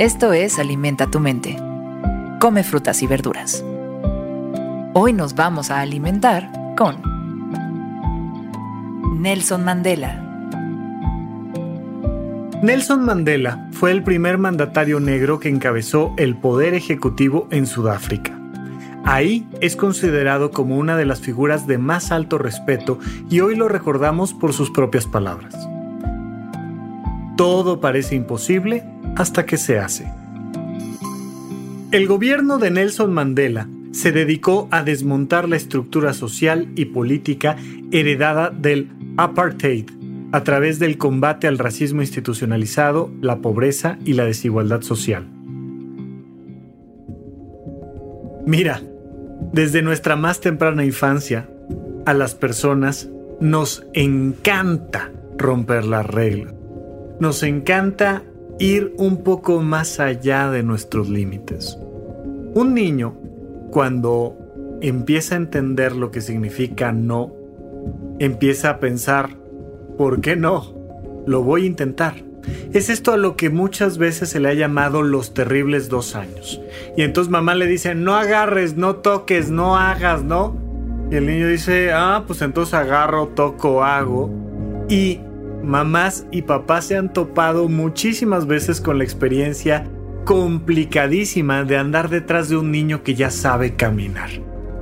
Esto es Alimenta tu mente. Come frutas y verduras. Hoy nos vamos a alimentar con Nelson Mandela. Nelson Mandela fue el primer mandatario negro que encabezó el poder ejecutivo en Sudáfrica. Ahí es considerado como una de las figuras de más alto respeto y hoy lo recordamos por sus propias palabras. Todo parece imposible hasta que se hace. El gobierno de Nelson Mandela se dedicó a desmontar la estructura social y política heredada del apartheid a través del combate al racismo institucionalizado, la pobreza y la desigualdad social. Mira, desde nuestra más temprana infancia, a las personas nos encanta romper las reglas. Nos encanta ir un poco más allá de nuestros límites. Un niño, cuando empieza a entender lo que significa no, empieza a pensar, ¿por qué no? Lo voy a intentar. Es esto a lo que muchas veces se le ha llamado los terribles dos años. Y entonces mamá le dice, no agarres, no toques, no hagas, ¿no? Y el niño dice, ah, pues entonces agarro, toco, hago. Y mamás y papás se han topado muchísimas veces con la experiencia complicadísima de andar detrás de un niño que ya sabe caminar.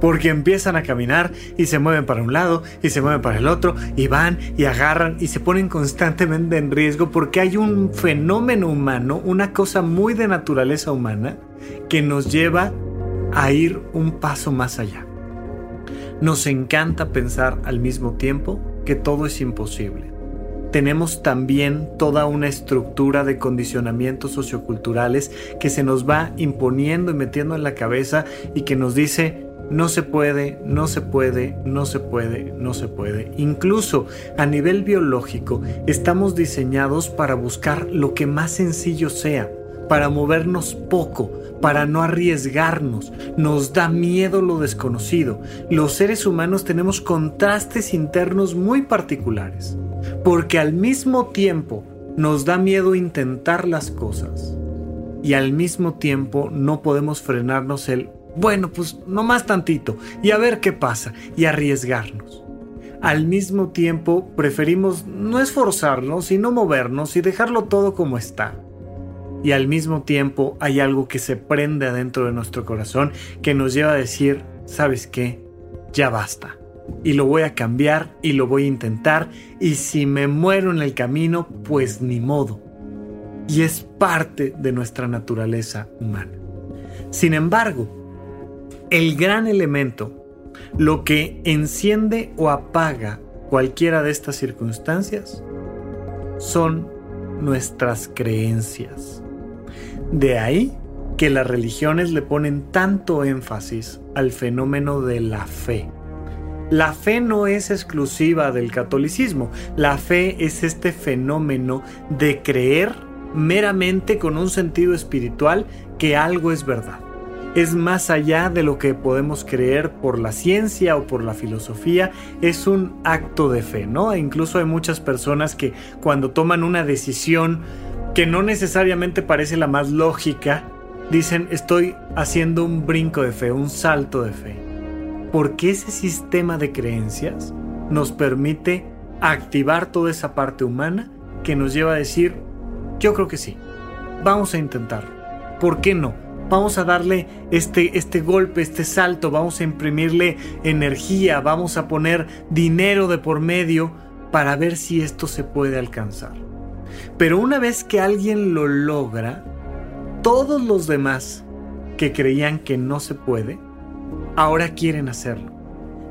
Porque empiezan a caminar y se mueven para un lado y se mueven para el otro y van y agarran y se ponen constantemente en riesgo porque hay un fenómeno humano, una cosa muy de naturaleza humana que nos lleva a ir un paso más allá. Nos encanta pensar al mismo tiempo que todo es imposible tenemos también toda una estructura de condicionamientos socioculturales que se nos va imponiendo y metiendo en la cabeza y que nos dice no se puede, no se puede, no se puede, no se puede. Incluso a nivel biológico estamos diseñados para buscar lo que más sencillo sea, para movernos poco, para no arriesgarnos. Nos da miedo lo desconocido. Los seres humanos tenemos contrastes internos muy particulares porque al mismo tiempo nos da miedo intentar las cosas y al mismo tiempo no podemos frenarnos el, bueno, pues no más tantito y a ver qué pasa y arriesgarnos. Al mismo tiempo preferimos no esforzarnos, sino movernos y dejarlo todo como está. Y al mismo tiempo hay algo que se prende adentro de nuestro corazón que nos lleva a decir, ¿sabes qué? Ya basta y lo voy a cambiar y lo voy a intentar y si me muero en el camino, pues ni modo. Y es parte de nuestra naturaleza humana. Sin embargo, el gran elemento, lo que enciende o apaga cualquiera de estas circunstancias, son nuestras creencias. De ahí que las religiones le ponen tanto énfasis al fenómeno de la fe la fe no es exclusiva del catolicismo, la fe es este fenómeno de creer meramente con un sentido espiritual que algo es verdad. Es más allá de lo que podemos creer por la ciencia o por la filosofía, es un acto de fe, ¿no? E incluso hay muchas personas que cuando toman una decisión que no necesariamente parece la más lógica, dicen estoy haciendo un brinco de fe, un salto de fe porque ese sistema de creencias nos permite activar toda esa parte humana que nos lleva a decir, yo creo que sí, vamos a intentarlo, ¿por qué no? Vamos a darle este, este golpe, este salto, vamos a imprimirle energía, vamos a poner dinero de por medio para ver si esto se puede alcanzar. Pero una vez que alguien lo logra, todos los demás que creían que no se puede, ahora quieren hacerlo.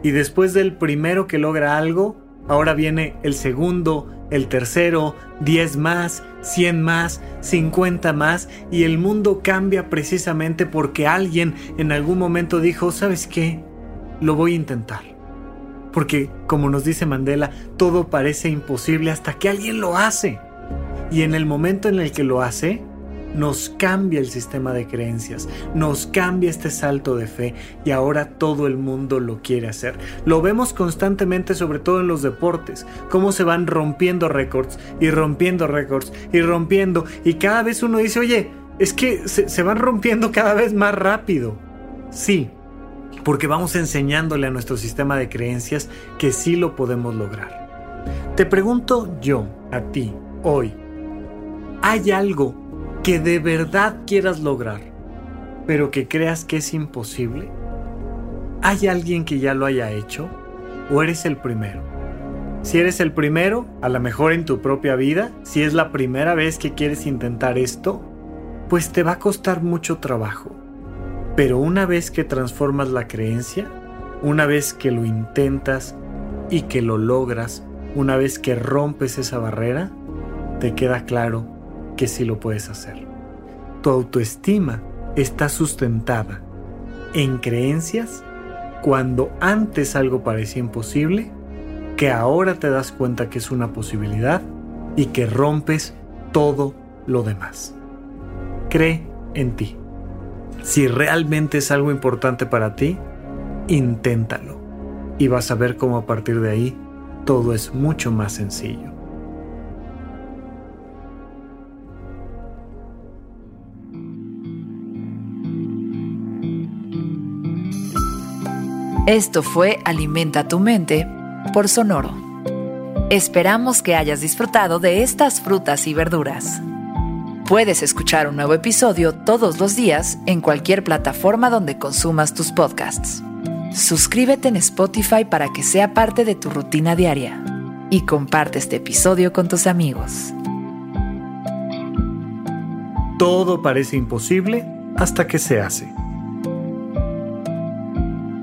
Y después del primero que logra algo, ahora viene el segundo, el tercero, diez más, cien más, 50 más y el mundo cambia precisamente porque alguien en algún momento dijo, ¿sabes qué? Lo voy a intentar. Porque, como nos dice Mandela, todo parece imposible hasta que alguien lo hace. Y en el momento en el que lo hace, nos cambia el sistema de creencias, nos cambia este salto de fe y ahora todo el mundo lo quiere hacer. Lo vemos constantemente, sobre todo en los deportes, cómo se van rompiendo récords y rompiendo récords y rompiendo y cada vez uno dice, oye, es que se, van rompiendo cada vez más rápido. Sí, porque vamos enseñándole a nuestro sistema de creencias que sí lo podemos lograr. Te pregunto yo, a ti, hoy, ¿hay algo que de verdad quieras lograr, pero que creas que es imposible? ¿Hay alguien que ya lo haya hecho? ¿O eres el primero? Si eres el primero, a lo mejor en tu propia vida, si es la primera vez que quieres intentar esto, pues te va a costar mucho trabajo. Pero una vez que transformas la creencia, una vez que lo intentas y que lo logras, una vez que rompes esa barrera, te queda claro que sí lo puedes hacer. Tu autoestima está sustentada en creencias cuando antes algo parecía imposible, que ahora te das cuenta que es una posibilidad y que rompes todo lo demás. Cree en ti. Si realmente es algo importante para ti, inténtalo y vas a ver cómo a partir de ahí todo es mucho más sencillo. Esto fue Alimenta tu mente por Sonoro. Esperamos que hayas disfrutado de estas frutas y verduras. Puedes escuchar un nuevo episodio todos los días en cualquier plataforma donde consumas tus podcasts. Suscríbete en Spotify para que sea parte de tu rutina diaria y comparte este episodio con tus amigos. Todo parece imposible hasta que se hace.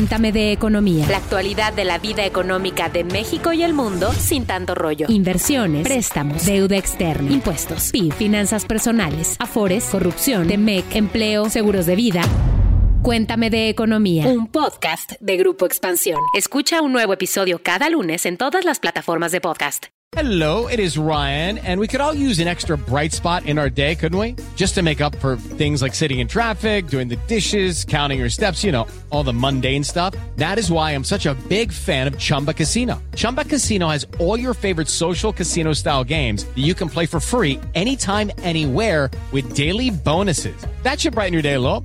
Cuéntame de economía. La actualidad de la vida económica de México y el mundo sin tanto rollo. Inversiones, préstamos, deuda externa, impuestos, PIB, finanzas personales, afores, corrupción, TEMEC, empleo, seguros de vida. Cuéntame de economía. Un podcast de Grupo Expansión. Escucha un nuevo episodio cada lunes en todas las plataformas de podcast. Hello, it is Ryan, and we could all use an extra bright spot in our day, couldn't we? Just to make up for things like sitting in traffic, doing the dishes, counting your steps, you know, all the mundane stuff. That is why I'm such a big fan of Chumba Casino. Chumba Casino has all your favorite social casino style games that you can play for free anytime, anywhere with daily bonuses. That should brighten your day a little.